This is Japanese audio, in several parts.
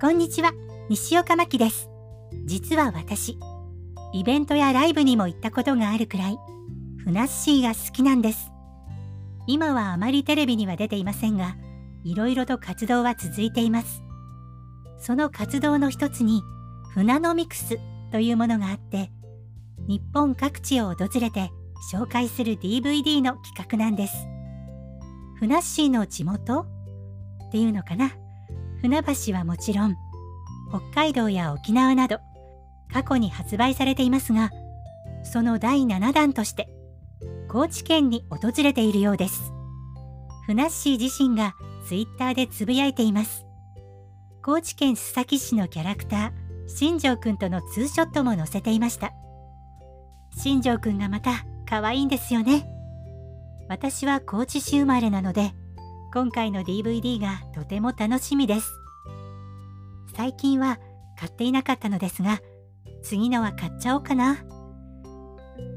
こんにちは、西岡真希です。実は私、イベントやライブにも行ったことがあるくらい、ふなっしーが好きなんです。今はあまりテレビには出ていませんが、いろいろと活動は続いています。その活動の一つに、船のミクスというものがあって、日本各地を訪れて紹介する DVD の企画なんです。ふなっしーの地元っていうのかな？船橋はもちろん、北海道や沖縄など、過去に発売されていますが、その第7弾として、高知県に訪れているようです。ふなっしー自身がツイッターでつぶやいています。高知県須崎市のキャラクター、新庄くんとのツーショットも載せていました。新庄くんがまた可愛いんですよね。私は高知市生まれなので、今回の DVD がとても楽しみです。最近は買っていなかったのですが、次のは買っちゃおうかな。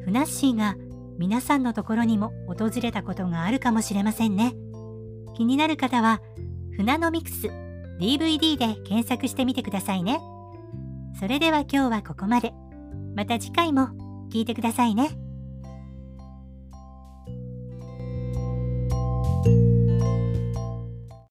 ふなっしーが皆さんのところにも訪れたことがあるかもしれませんね。気になる方は、船のミクス DVD で検索してみてくださいね。それでは今日はここまで。また次回も聞いてくださいね。